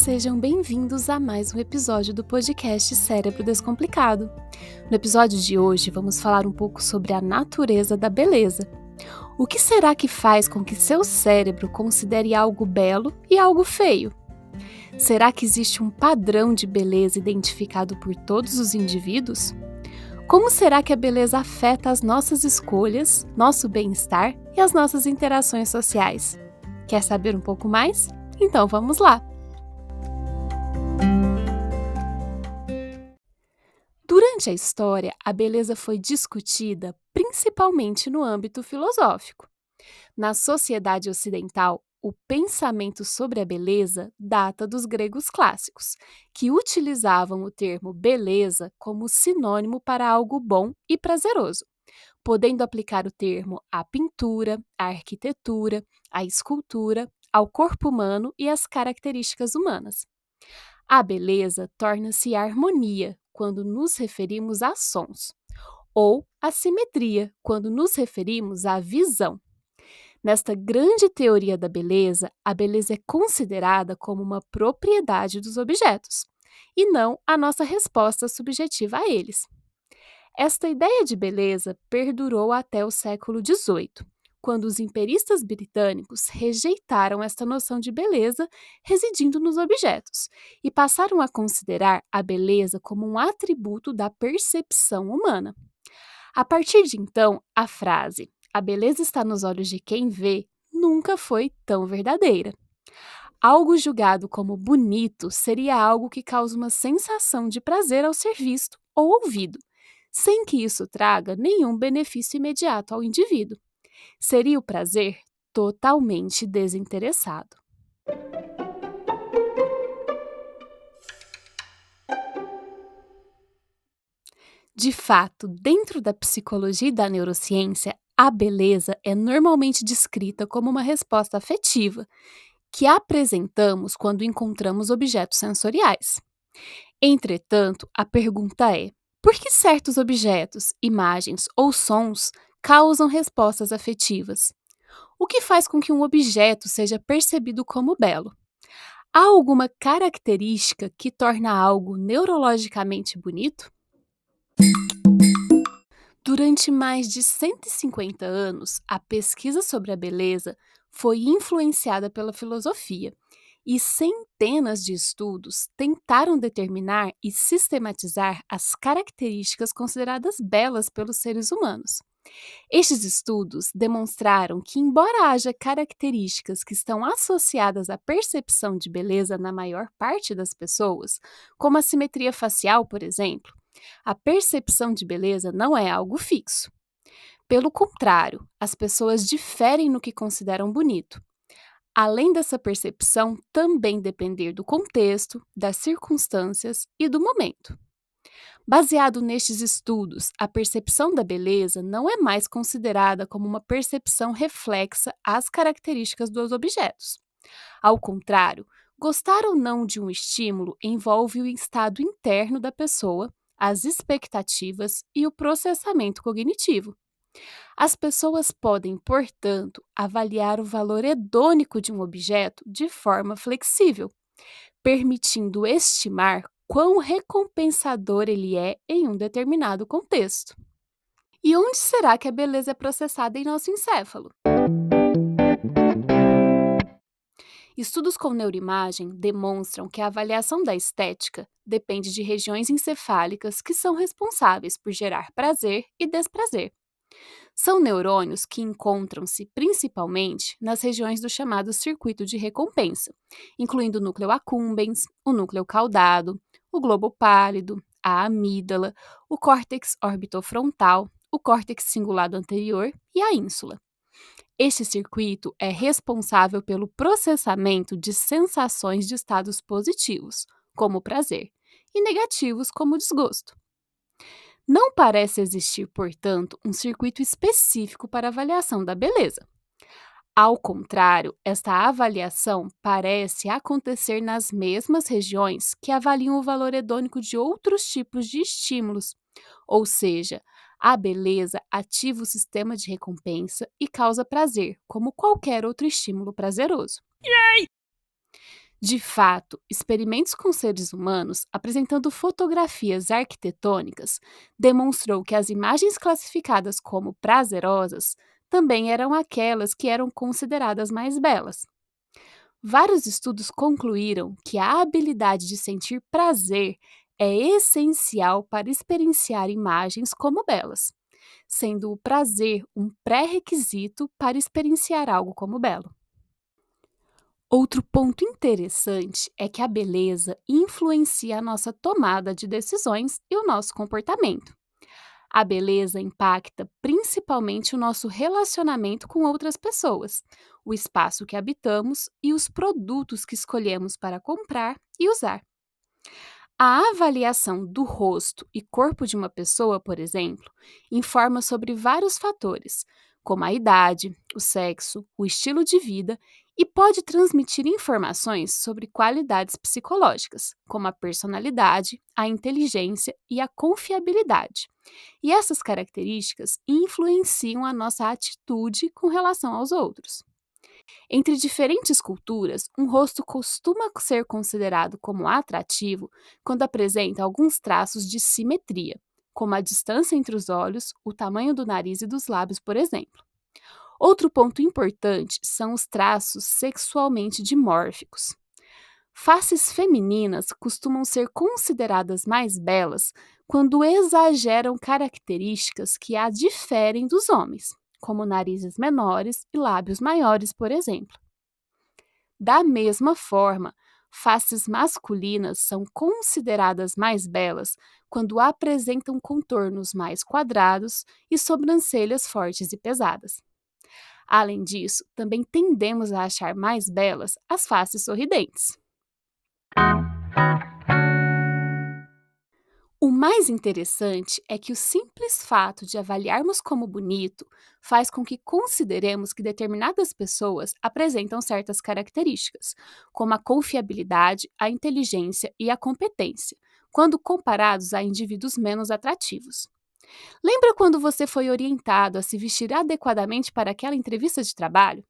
sejam bem-vindos a mais um episódio do podcast Cérebro Descomplicado. No episódio de hoje, vamos falar um pouco sobre a natureza da beleza. O que será que faz com que seu cérebro considere algo belo e algo feio? Será que existe um padrão de beleza identificado por todos os indivíduos? Como será que a beleza afeta as nossas escolhas, nosso bem-estar e as nossas interações sociais? Quer saber um pouco mais? Então vamos lá! Durante a história, a beleza foi discutida principalmente no âmbito filosófico. Na sociedade ocidental, o pensamento sobre a beleza data dos gregos clássicos, que utilizavam o termo beleza como sinônimo para algo bom e prazeroso, podendo aplicar o termo à pintura, à arquitetura, à escultura, ao corpo humano e às características humanas. A beleza torna-se harmonia quando nos referimos a sons, ou a simetria quando nos referimos à visão. Nesta grande teoria da beleza, a beleza é considerada como uma propriedade dos objetos, e não a nossa resposta subjetiva a eles. Esta ideia de beleza perdurou até o século XVIII, quando os imperistas britânicos rejeitaram esta noção de beleza residindo nos objetos e passaram a considerar a beleza como um atributo da percepção humana. A partir de então, a frase a beleza está nos olhos de quem vê nunca foi tão verdadeira. Algo julgado como bonito seria algo que causa uma sensação de prazer ao ser visto ou ouvido, sem que isso traga nenhum benefício imediato ao indivíduo seria o prazer totalmente desinteressado. De fato, dentro da psicologia e da neurociência, a beleza é normalmente descrita como uma resposta afetiva que apresentamos quando encontramos objetos sensoriais. Entretanto, a pergunta é: por que certos objetos, imagens ou sons causam respostas afetivas. O que faz com que um objeto seja percebido como belo? Há alguma característica que torna algo neurologicamente bonito? Durante mais de 150 anos, a pesquisa sobre a beleza foi influenciada pela filosofia e centenas de estudos tentaram determinar e sistematizar as características consideradas belas pelos seres humanos. Estes estudos demonstraram que, embora haja características que estão associadas à percepção de beleza na maior parte das pessoas, como a simetria facial, por exemplo, a percepção de beleza não é algo fixo. Pelo contrário, as pessoas diferem no que consideram bonito. Além dessa percepção também depender do contexto, das circunstâncias e do momento. Baseado nestes estudos, a percepção da beleza não é mais considerada como uma percepção reflexa às características dos objetos. Ao contrário, gostar ou não de um estímulo envolve o estado interno da pessoa, as expectativas e o processamento cognitivo. As pessoas podem, portanto, avaliar o valor hedônico de um objeto de forma flexível, permitindo estimar quão recompensador ele é em um determinado contexto. E onde será que a beleza é processada em nosso encéfalo? Estudos com neuroimagem demonstram que a avaliação da estética depende de regiões encefálicas que são responsáveis por gerar prazer e desprazer. São neurônios que encontram-se principalmente nas regiões do chamado circuito de recompensa, incluindo o núcleo accumbens, o núcleo caudado, o globo pálido, a amígdala, o córtex orbitofrontal, o córtex cingulado anterior e a ínsula. Este circuito é responsável pelo processamento de sensações de estados positivos, como prazer, e negativos, como desgosto. Não parece existir, portanto, um circuito específico para avaliação da beleza. Ao contrário, esta avaliação parece acontecer nas mesmas regiões que avaliam o valor hedônico de outros tipos de estímulos, ou seja, a beleza ativa o sistema de recompensa e causa prazer, como qualquer outro estímulo prazeroso. Yay! De fato, experimentos com seres humanos apresentando fotografias arquitetônicas demonstrou que as imagens classificadas como prazerosas também eram aquelas que eram consideradas mais belas. Vários estudos concluíram que a habilidade de sentir prazer é essencial para experienciar imagens como belas, sendo o prazer um pré-requisito para experienciar algo como belo. Outro ponto interessante é que a beleza influencia a nossa tomada de decisões e o nosso comportamento. A beleza impacta principalmente o nosso relacionamento com outras pessoas, o espaço que habitamos e os produtos que escolhemos para comprar e usar. A avaliação do rosto e corpo de uma pessoa, por exemplo, informa sobre vários fatores, como a idade, o sexo, o estilo de vida e pode transmitir informações sobre qualidades psicológicas, como a personalidade, a inteligência e a confiabilidade. E essas características influenciam a nossa atitude com relação aos outros. Entre diferentes culturas, um rosto costuma ser considerado como atrativo quando apresenta alguns traços de simetria, como a distância entre os olhos, o tamanho do nariz e dos lábios, por exemplo. Outro ponto importante são os traços sexualmente dimórficos. Faces femininas costumam ser consideradas mais belas quando exageram características que a diferem dos homens, como narizes menores e lábios maiores, por exemplo. Da mesma forma, faces masculinas são consideradas mais belas quando apresentam contornos mais quadrados e sobrancelhas fortes e pesadas. Além disso, também tendemos a achar mais belas as faces sorridentes. O mais interessante é que o simples fato de avaliarmos como bonito faz com que consideremos que determinadas pessoas apresentam certas características, como a confiabilidade, a inteligência e a competência, quando comparados a indivíduos menos atrativos. Lembra quando você foi orientado a se vestir adequadamente para aquela entrevista de trabalho?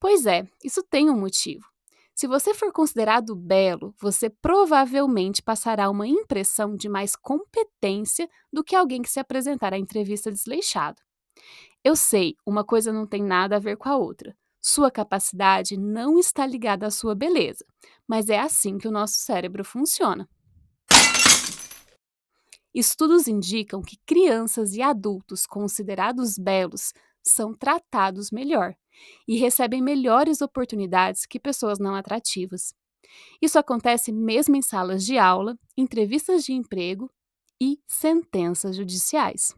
Pois é, isso tem um motivo. Se você for considerado belo, você provavelmente passará uma impressão de mais competência do que alguém que se apresentar à entrevista desleixado. Eu sei, uma coisa não tem nada a ver com a outra. Sua capacidade não está ligada à sua beleza, mas é assim que o nosso cérebro funciona. Estudos indicam que crianças e adultos considerados belos são tratados melhor e recebem melhores oportunidades que pessoas não atrativas. Isso acontece mesmo em salas de aula, entrevistas de emprego e sentenças judiciais.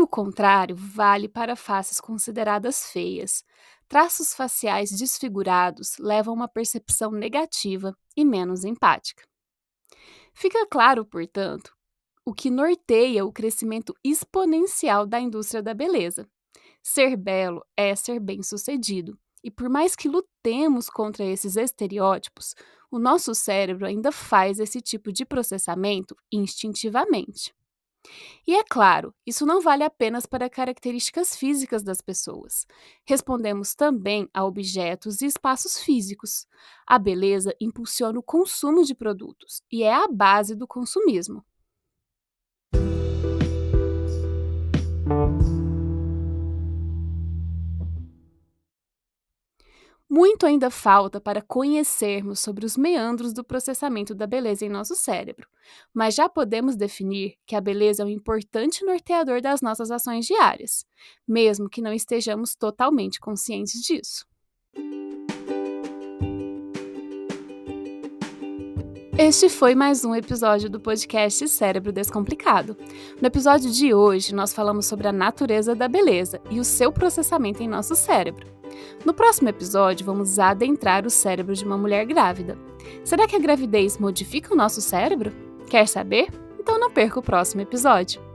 O contrário vale para faces consideradas feias. Traços faciais desfigurados levam a uma percepção negativa e menos empática. Fica claro, portanto, o que norteia o crescimento exponencial da indústria da beleza. Ser belo é ser bem-sucedido. E por mais que lutemos contra esses estereótipos, o nosso cérebro ainda faz esse tipo de processamento instintivamente. E é claro, isso não vale apenas para características físicas das pessoas. Respondemos também a objetos e espaços físicos. A beleza impulsiona o consumo de produtos e é a base do consumismo. Muito ainda falta para conhecermos sobre os meandros do processamento da beleza em nosso cérebro, mas já podemos definir que a beleza é um importante norteador das nossas ações diárias, mesmo que não estejamos totalmente conscientes disso. Este foi mais um episódio do podcast Cérebro Descomplicado. No episódio de hoje, nós falamos sobre a natureza da beleza e o seu processamento em nosso cérebro. No próximo episódio, vamos adentrar o cérebro de uma mulher grávida. Será que a gravidez modifica o nosso cérebro? Quer saber? Então não perca o próximo episódio.